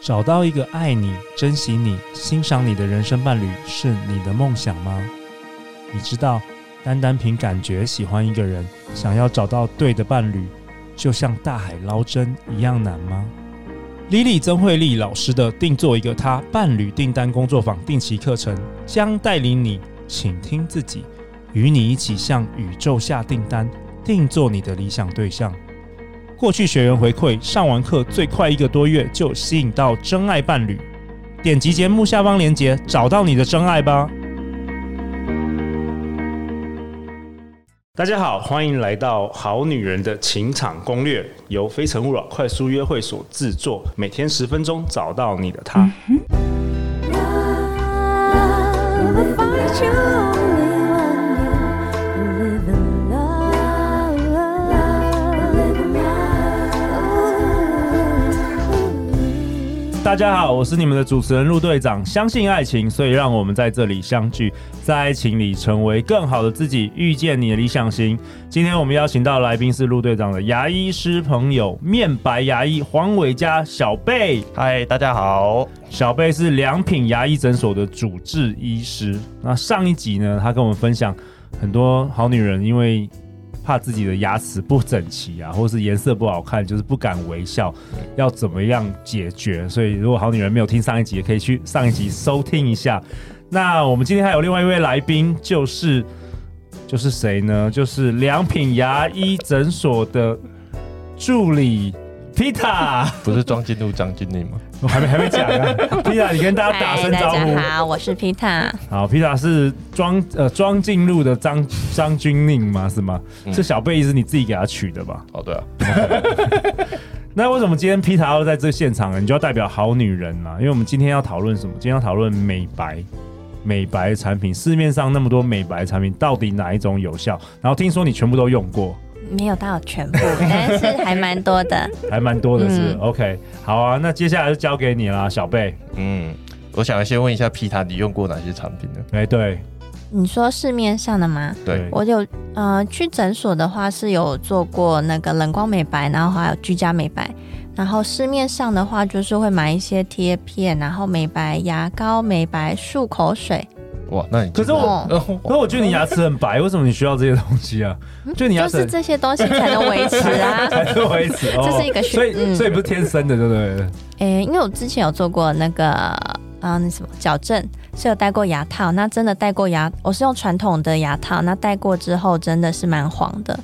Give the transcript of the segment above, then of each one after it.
找到一个爱你、珍惜你、欣赏你的人生伴侣是你的梦想吗？你知道，单单凭感觉喜欢一个人，想要找到对的伴侣，就像大海捞针一样难吗？Lily 曾慧丽老师的定做一个他伴侣订单工作坊定期课程，将带领你倾听自己，与你一起向宇宙下订单，定做你的理想对象。过去学员回馈，上完课最快一个多月就吸引到真爱伴侣。点击节目下方链接，找到你的真爱吧。大家好，欢迎来到《好女人的情场攻略》，由非诚勿扰快速约会所制作，每天十分钟，找到你的他。大家好，我是你们的主持人陆队长。相信爱情，所以让我们在这里相聚，在爱情里成为更好的自己，遇见你的理想型。今天我们邀请到来宾是陆队长的牙医师朋友，面白牙医黄伟嘉小贝。嗨，大家好。小贝是良品牙医诊所的主治医师。那上一集呢，他跟我们分享很多好女人，因为怕自己的牙齿不整齐啊，或是颜色不好看，就是不敢微笑，要怎么样解决？所以，如果好女人没有听上一集，也可以去上一集收听一下。那我们今天还有另外一位来宾，就是就是谁呢？就是良品牙医诊所的助理。Pita 不是庄进路张经理吗？我 还没还没讲啊，Pita，你跟大家打声招呼。大家好，我是 Pita。好，Pita 是庄呃庄进路的张张军令吗？是吗？这、嗯、小贝是你自己给他取的吧？哦，对啊。那为什么今天 Pita 要在这现场呢？你就要代表好女人啊？因为我们今天要讨论什么？今天要讨论美白，美白产品。市面上那么多美白产品，到底哪一种有效？然后听说你全部都用过。没有到全部，但是还蛮多的，还蛮多的是，嗯、OK。好啊，那接下来就交给你啦，小贝。嗯，我想先问一下皮塔，你用过哪些产品呢？哎，对，你说市面上的吗？对，我有呃，去诊所的话是有做过那个冷光美白，然后还有居家美白。然后市面上的话就是会买一些贴片，然后美白牙膏、美白漱口水。哇，那你可是我，可是我觉得你牙齿很白，为什么你需要这些东西啊？就你牙齿就是这些东西才能维持啊，才能维持。哦、这是一个，所以、嗯、所以不是天生的，对不对？诶、欸，因为我之前有做过那个啊，那什么矫正，是有戴过牙套。那真的戴过牙，我是用传统的牙套，那戴过之后真的是蛮黄的。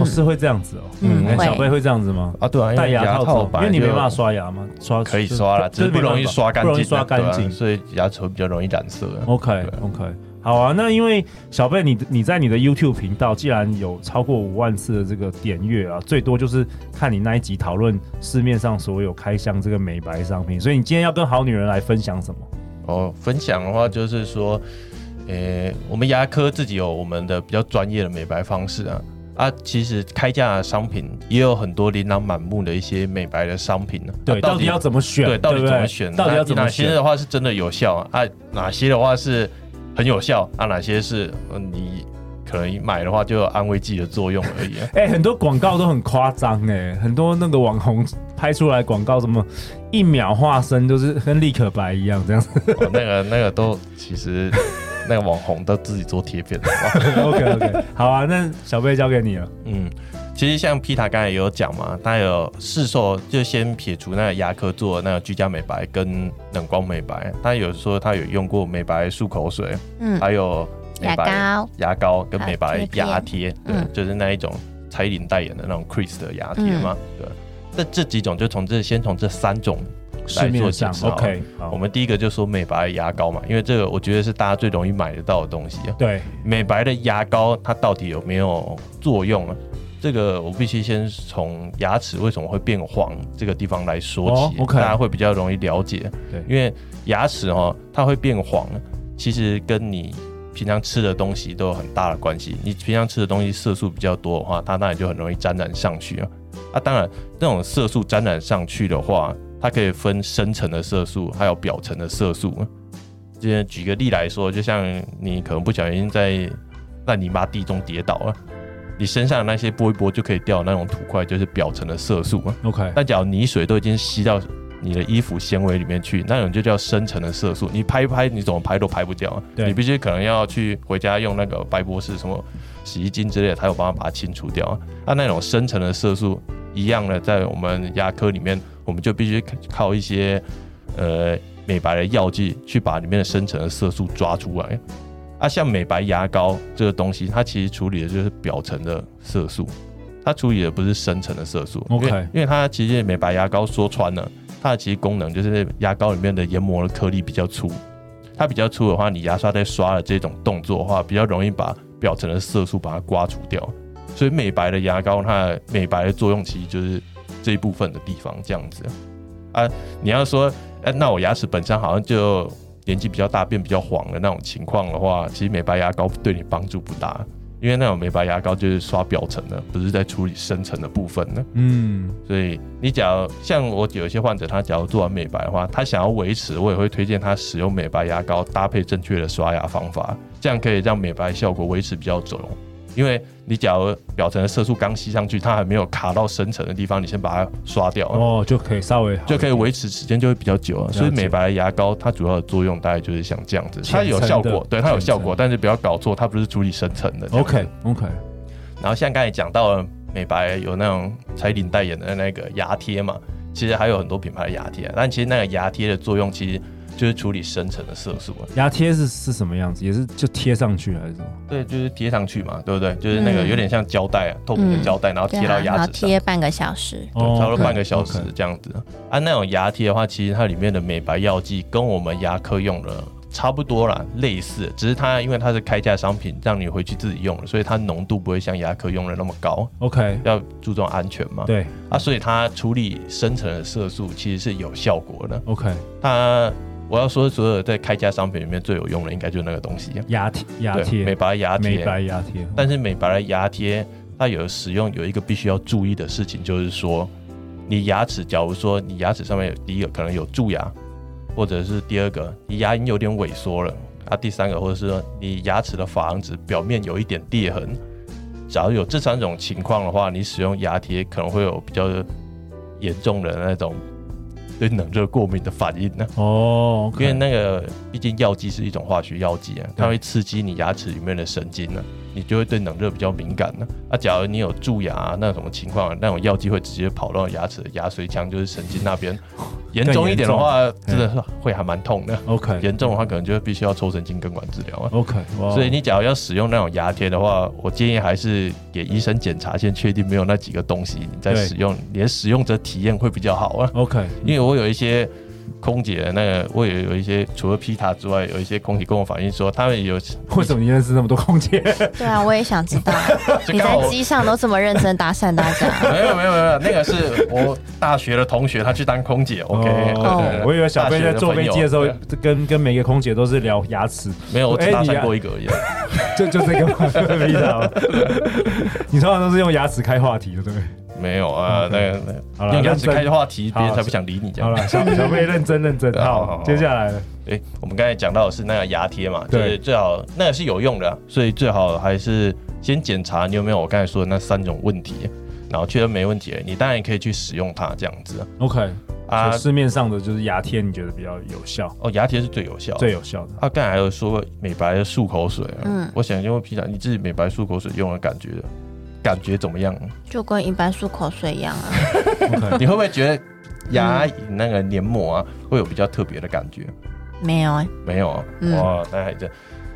哦，是会这样子哦。嗯，嗯小贝会这样子吗？啊，对啊，戴牙套因为你没办法刷牙嘛？刷可以刷了，只是不容易刷干净，不容易刷干净，所以牙齿会比较容易染色。OK，OK，好啊。那因为小贝，你你在你的 YouTube 频道，既然有超过五万次的这个点阅啊，最多就是看你那一集讨论市面上所有开箱这个美白商品，所以你今天要跟好女人来分享什么？哦，分享的话就是说，呃，我们牙科自己有我们的比较专业的美白方式啊。啊，其实开价的商品也有很多琳琅满目的一些美白的商品呢。对，到底要怎么选？对，到底怎么选？到底要怎么选？哪些的话是真的有效啊？哪些的话是很有效啊？哪些是你可能买的话就有安慰剂的作用而已？哎，很多广告都很夸张哎，很多那个网红拍出来广告，什么一秒化身就是跟立可白一样这样子。哦，那个那个都其实。那个网红都自己做贴片的，OK OK，好啊，那小贝交给你了。嗯，其实像皮塔刚才也有讲嘛，他有市售，就先撇除那个牙科做的那个居家美白跟冷光美白，他有说他有用过美白漱口水，嗯，还有美白牙膏、牙膏跟美白牙贴，对，就是那一种蔡依林代言的那种 Chris 的牙贴嘛，对，这这几种就从这先从这三种。来做介绍。OK，我们第一个就说美白牙膏嘛，因为这个我觉得是大家最容易买得到的东西啊。对，美白的牙膏它到底有没有作用呢？这个我必须先从牙齿为什么会变黄这个地方来说起，oh. 大家会比较容易了解。对，因为牙齿哦它会变黄，其实跟你平常吃的东西都有很大的关系。你平常吃的东西色素比较多的话，它当然就很容易沾染上去啊。啊，当然这种色素沾染上去的话。它可以分深层的色素，还有表层的色素。今天举个例来说，就像你可能不小心在烂泥巴地中跌倒了，你身上的那些拨一拨就可以掉那种土块，就是表层的色素。OK。但假如泥水都已经吸到你的衣服纤维里面去，那种就叫深层的色素。你拍一拍，你怎么拍都拍不掉。对，你必须可能要去回家用那个白博士什么洗衣精之类的，才有办法把它清除掉。那那种深层的色素一样的，在我们牙科里面，我们就必须靠一些呃美白的药剂去把里面的深层的色素抓出来。啊，像美白牙膏这个东西，它其实处理的就是表层的色素，它处理的不是深层的色素。OK，因为，因为它其实美白牙膏说穿了。它的其实功能就是牙膏里面的研磨的颗粒比较粗，它比较粗的话，你牙刷在刷的这种动作的话，比较容易把表层的色素把它刮除掉。所以美白的牙膏，它的美白的作用其实就是这一部分的地方这样子啊。你要说，哎，那我牙齿本身好像就年纪比较大变比较黄的那种情况的话，其实美白牙膏对你帮助不大。因为那种美白牙膏就是刷表层的，不是在处理深层的部分的。嗯，所以你假如像我有一些患者，他假如做完美白的话，他想要维持，我也会推荐他使用美白牙膏搭配正确的刷牙方法，这样可以让美白效果维持比较久。因为你假如表层的色素刚吸上去，它还没有卡到深层的地方，你先把它刷掉哦，就可以稍微就可以维持时间就会比较久了。所以美白牙膏它主要的作用大概就是像这样子，它有效果，对，它有效果，但是不要搞错，它不是处理深层的。OK OK。然后像刚才讲到了美白有那种彩领代言的那个牙贴嘛，其实还有很多品牌的牙贴，但其实那个牙贴的作用其实。就是处理深层的色素啊。牙贴是是什么样子？也是就贴上去还是什么？对，就是贴上去嘛，对不对？就是那个有点像胶带啊，嗯、透明的胶带，然后贴到牙齿上，然后贴半个小时，对，差不多半个小时这样子。啊，那种牙贴的话，其实它里面的美白药剂跟我们牙科用的差不多啦，类似，只是它因为它是开价商品，让你回去自己用，所以它浓度不会像牙科用的那么高。OK，要注重安全嘛。对啊，所以它处理深层的色素其实是有效果的。OK，它。我要说，所有在开价商品里面最有用的，应该就是那个东西——牙贴、牙贴、美白牙贴、美白牙贴。但是美白的牙贴，它有使用有一个必须要注意的事情，就是说，你牙齿，假如说你牙齿上面有第一个可能有蛀牙，或者是第二个你牙龈有点萎缩了，啊，第三个或者是说你牙齿的珐琅质表面有一点裂痕，假如有这三种情况的话，你使用牙贴可能会有比较严重的那种。对冷热过敏的反应呢？哦，因为那个毕竟药剂是一种化学药剂啊，它会刺激你牙齿里面的神经呢，你就会对冷热比较敏感呢。啊，假如你有蛀牙啊，那种情况，那种药剂会直接跑到牙齿的牙髓腔，就是神经那边。严重一点的话，真的是会还蛮痛的。OK，严重的话可能就必须要抽神经根管治疗啊。OK，所以你假如要使用那种牙贴的话，我建议还是给医生检查，先确定没有那几个东西，你再使用，你的使用者体验会比较好啊。OK，因为我有一些。空姐那个，我也有一些，除了皮塔之外，有一些空姐跟我反映说，他们有 为什么你认识那么多空姐？对啊，我也想知道，你在机上都这么认真搭讪大家？没有没有没有，那个是我大学的同学，他去当空姐。OK，我以为小飞在坐飞机的时候，跟跟每个空姐都是聊牙齿。没有，我只搭讪过一个而已。就就这个皮塔，你通常都是用牙齿开话题的，对不对？没有啊，那个那用牙齿开话题，别人才不想理你。这样好了，小小妹认真认真。好，接下来，哎，我们刚才讲到的是那个牙贴嘛，就是最好那个是有用的，所以最好还是先检查你有没有我刚才说的那三种问题，然后确认没问题，你当然也可以去使用它这样子。OK，啊，市面上的就是牙贴，你觉得比较有效？哦，牙贴是最有效，最有效的。啊，刚才还有说美白的漱口水，嗯，我想因为平常你自己美白漱口水用的感觉的。感觉怎么样？就跟一般漱口水一样啊。你会不会觉得牙那个黏膜啊，会有比较特别的感觉？没有哎、欸，没有啊。嗯、哇，那还真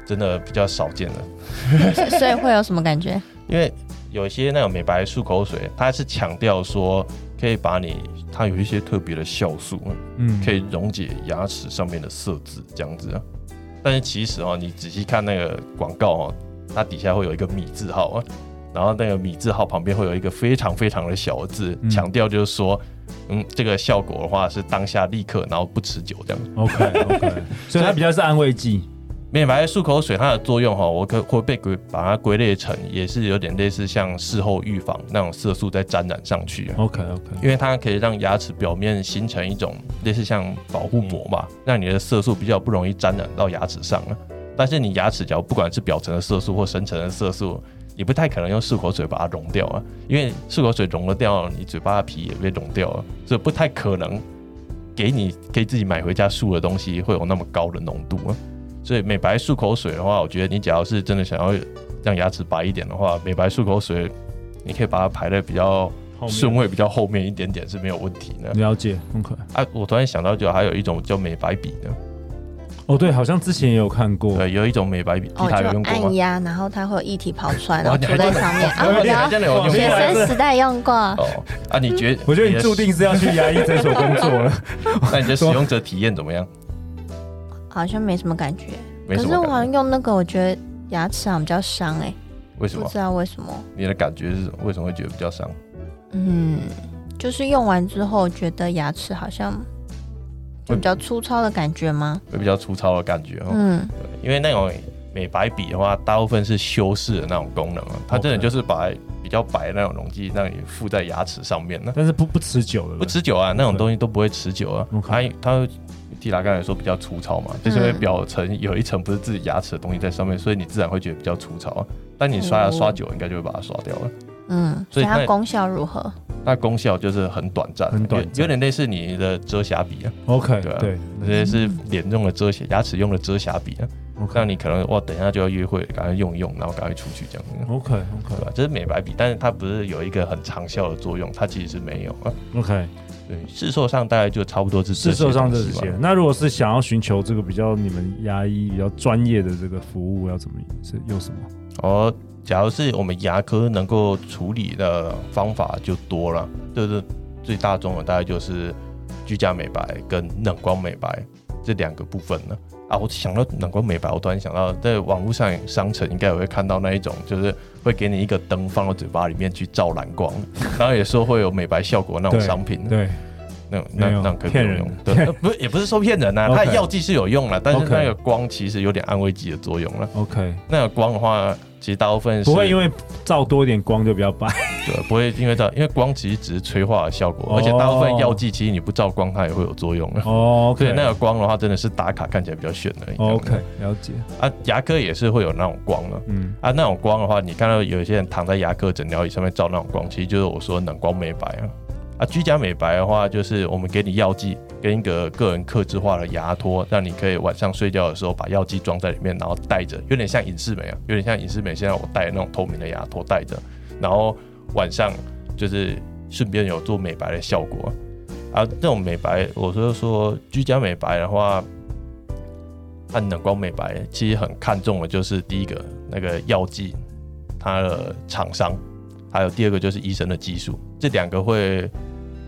真的比较少见了。所以会有什么感觉？因为有一些那种美白漱口水，它是强调说可以把你，它有一些特别的酵素，嗯，可以溶解牙齿上面的色渍这样子啊。但是其实哦，你仔细看那个广告哦，它底下会有一个米字号啊。然后那个米字号旁边会有一个非常非常的小的字，强调就是说，嗯，这个效果的话是当下立刻，然后不持久这样。OK OK，所以它比较是安慰剂。美白漱口水它的作用哈，我可会被归把它归类成也是有点类似像事后预防那种色素再沾染上去。OK OK，因为它可以让牙齿表面形成一种类似像保护膜嘛，让你的色素比较不容易沾染到牙齿上。但是你牙齿只要不管是表层的色素或深层的色素。你不太可能用漱口水把它溶掉啊，因为漱口水溶了掉，你嘴巴的皮也被溶掉了，所以不太可能给你可以自己买回家漱的东西会有那么高的浓度啊。所以美白漱口水的话，我觉得你只要是真的想要让牙齿白一点的话，美白漱口水你可以把它排在比较顺位比较后面一点点是没有问题的。了解，OK。啊，我突然想到，就还有一种叫美白笔的。哦，对，好像之前也有看过。对，有一种美白笔，哦，就按压，然后它会有液体跑出来，然后涂在上面。啊，我学生时代用过。哦，啊，你觉得？我觉得你注定是要去牙医诊所工作了。那你的使用者体验怎么样？好像没什么感觉，可是我好像用那个，我觉得牙齿好像比较伤哎。为什么？不知道为什么。你的感觉是为什么会觉得比较伤？嗯，就是用完之后觉得牙齿好像就比较粗糙的感觉吗？会比较粗糙的感觉哦。嗯，对，因为那种美白笔的话，大部分是修饰的那种功能啊，它真的就是把比较白的那种溶剂让你附在牙齿上面呢。但是不不持久的，不持久啊，那种东西都不会持久啊。它它。提拉刚才说比较粗糙嘛，就是因为表层有一层不是自己牙齿的东西在上面，所以你自然会觉得比较粗糙啊。但你刷牙刷久，应该就会把它刷掉了。嗯，所以它功效如何？它功效就是很短暂，很短，有点类似你的遮瑕笔啊。OK，对对，这些是脸用的遮瑕，牙齿用的遮瑕笔啊。那你可能哇，等一下就要约会，赶快用一用，然后赶快出去这样。OK OK，对吧？这是美白笔，但是它不是有一个很长效的作用，它其实是没有啊。OK。对，市售上大概就差不多是市售上这些。那如果是想要寻求这个比较你们牙医比较专业的这个服务，要怎么是用什么？哦，假如是我们牙科能够处理的方法就多了，就是最大众的大概就是居家美白跟冷光美白这两个部分呢。啊，我想到冷光美白，我突然想到，在网络上商城应该也会看到那一种，就是会给你一个灯放到嘴巴里面去照蓝光，然后也说会有美白效果那种商品。对，那那那可以不用。对，不是也不是说骗人 呐，它的药剂是有用了，但是那个光其实有点安慰剂的作用了。OK，那个光的话。其实大部分不会因为照多一点光就比较白，对，不会因为照，因为光其实只是催化的效果，而且大部分药剂其实你不照光它也会有作用的哦。所以那个光的话真的是打卡看起来比较炫的。OK，了解。啊，牙科也是会有那种光的，嗯，啊，那种光的话，你看到有一些人躺在牙科诊疗椅上面照那种光，其实就是我说的冷光美白啊。啊，居家美白的话，就是我们给你药剂跟一个个人克制化的牙托，让你可以晚上睡觉的时候把药剂装在里面，然后戴着，有点像隐适美啊，有点像隐适美。现在我戴那种透明的牙托戴着，然后晚上就是顺便有做美白的效果。啊，这种美白，我说说居家美白的话，按冷光美白其实很看重的就是第一个那个药剂，它的厂商。还有第二个就是医生的技术，这两个会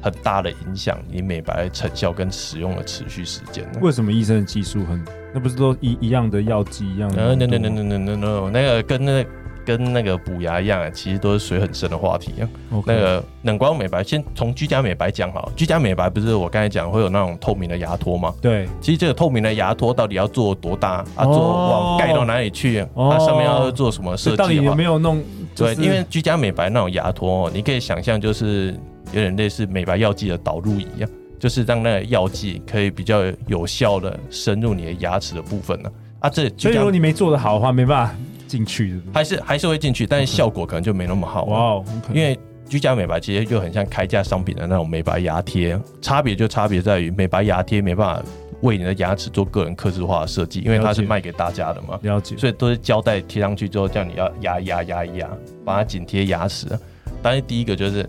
很大的影响你美白成效跟使用的持续时间。为什么医生的技术很？那不是都一一样的药剂一样的？呃，no no no no no no no，那个跟那个。跟那个补牙一样啊，其实都是水很深的话题啊。Okay. 那个冷光美白，先从居家美白讲好。居家美白不是我刚才讲会有那种透明的牙托吗？对，其实这个透明的牙托到底要做多大啊？做往盖到哪里去？它、上面要做什么设计？到底有没有弄？对，因为居家美白那种牙托，你可以想象就是有点类似美白药剂的导入一样，就是让那个药剂可以比较有效的深入你的牙齿的部分呢。啊，这所以如果你没做得好的话，没办法。进去还是还是会进去，但是效果可能就没那么好。哇哦，因为居家美白其实就很像开价商品的那种美白牙贴，差别就差别在于美白牙贴没办法为你的牙齿做个人刻制化的设计，因为它是卖给大家的嘛。了解。所以都是胶带贴上去之后，叫你要压一压压一压，把它紧贴牙齿。但是第一个就是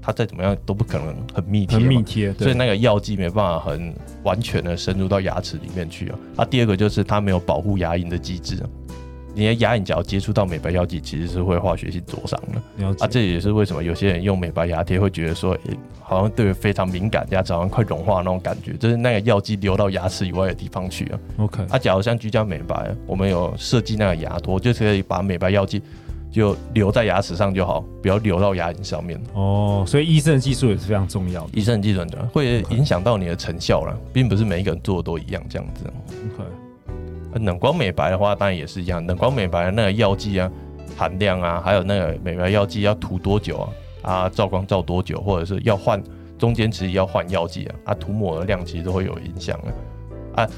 它再怎么样都不可能很密贴，很密贴，所以那个药剂没办法很完全的深入到牙齿里面去啊。啊，第二个就是它没有保护牙龈的机制。你的牙龈只要接触到美白药剂，其实是会化学性灼伤的。啊，这也是为什么有些人用美白牙贴会觉得说，欸、好像对非常敏感，牙齿好像快融化那种感觉，就是那个药剂流到牙齿以外的地方去啊。OK。啊，假如像居家美白，我们有设计那个牙托，就是可以把美白药剂就留在牙齿上就好，不要流到牙龈上面。哦，所以医生的技术也是非常重要的。医生的技术的会影响到你的成效了，并不是每一个人做的都一样这样子。OK。冷光美白的话，当然也是一样。冷光美白的那个药剂啊，含量啊，还有那个美白药剂要涂多久啊？啊，照光照多久，或者是要换中间其实要换药剂啊？啊，涂抹的量其实都会有影响的。啊，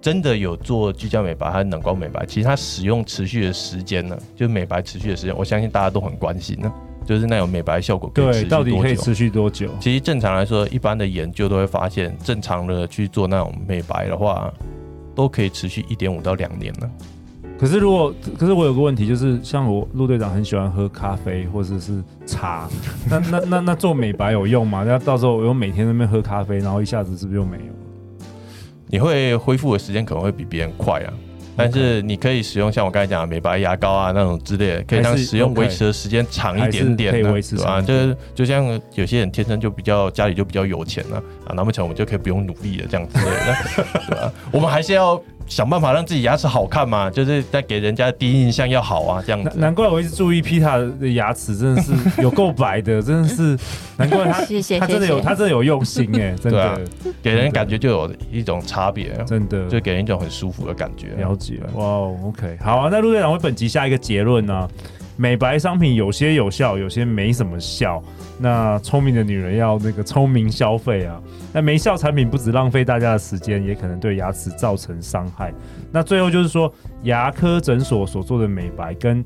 真的有做居家美白还是冷光美白？其实它使用持续的时间呢，就是美白持续的时间，我相信大家都很关心呢。就是那种美白效果可以持续多久？对，到底可以持续多久？其实正常来说，一般的研究都会发现，正常的去做那种美白的话，都可以持续一点五到两年了。可是如果，可是我有个问题，就是像我陆队长很喜欢喝咖啡或者是茶，那那那那做美白有用吗？那到时候我又每天在那边喝咖啡，然后一下子是不是又没有了？你会恢复的时间可能会比别人快啊。但是你可以使用像我刚才讲的美白牙膏啊那种之类的，可以让使用维持的时间长一点点，可以维持对吧？就是就像有些人天生就比较家里就比较有钱了啊，难不成我们就可以不用努力了这样之类的，对吧？我们还是要。想办法让自己牙齿好看嘛，就是在给人家的第一印象要好啊，这样子。难怪我一直注意 Pita 的牙齿真的是有够白的，真的是难怪他，谢谢他真的有他真的有用心哎，真的、啊，给人感觉就有一种差别，真的，就给人一种很舒服的感觉。了解，哇，OK，好啊，那陆队长为本集下一个结论呢、啊？美白商品有些有效，有些没什么效。那聪明的女人要那个聪明消费啊！那没效产品不止浪费大家的时间，也可能对牙齿造成伤害。那最后就是说，牙科诊所所做的美白跟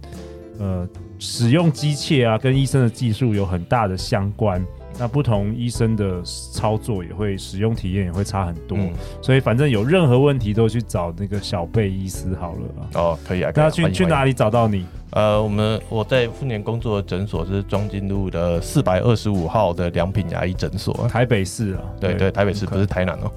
呃使用机械啊，跟医生的技术有很大的相关。那不同医生的操作也会使用体验也会差很多，嗯、所以反正有任何问题都去找那个小贝医师好了。哦，可以啊。那去去哪里找到你？呃，我们我在富年工作的诊所是庄敬路的四百二十五号的良品牙医诊所，台北市啊。对对，对，台北市.不是台南哦。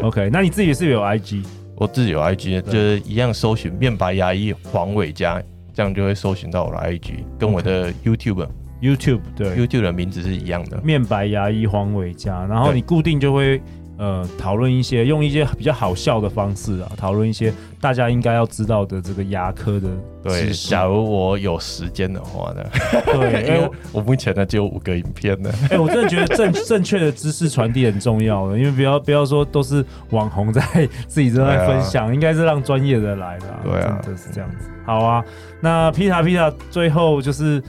OK，那你自己是有 IG？我自己有 IG，就是一样搜寻面白牙医黄伟嘉，这样就会搜寻到我的 IG，跟我的 YouTube。YouTube 对，YouTube 的名字是一样的，面白牙医黄伟嘉，然后你固定就会呃讨论一些，用一些比较好笑的方式啊，讨论一些大家应该要知道的这个牙科的对。假如我有时间的话呢，对，因为我目前呢只有五个影片呢。哎、欸，我真的觉得正正确的知识传递很重要的，因为不要不要说都是网红在自己正在分享，啊、应该是让专业的来的，对啊，就是这样子。好啊，那 Pita Pita 最后就是。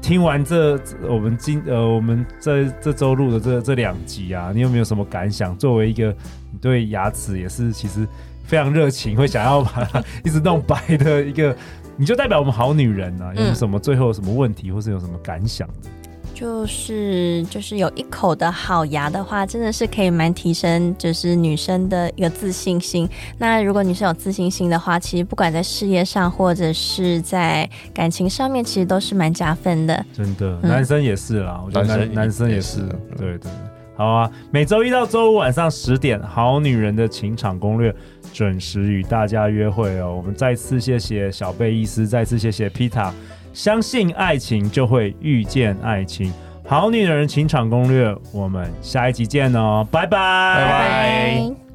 听完这我们今呃我们这这周录的这这两集啊，你有没有什么感想？作为一个你对牙齿也是其实非常热情，会想要把它 一直弄白的一个，你就代表我们好女人啊，有什么最后有什么问题，或是有什么感想的？就是就是有一口的好牙的话，真的是可以蛮提升，就是女生的一个自信心。那如果女生有自信心的话，其实不管在事业上或者是在感情上面，其实都是蛮加分的。真的，男生也是啦，嗯、我觉得男生男生也是。对对对，好啊，每周一到周五晚上十点，《好女人的情场攻略》准时与大家约会哦。我们再次谢谢小贝医师，再次谢谢 Pita。相信爱情，就会遇见爱情。好女人情场攻略，我们下一集见哦，拜拜，拜拜。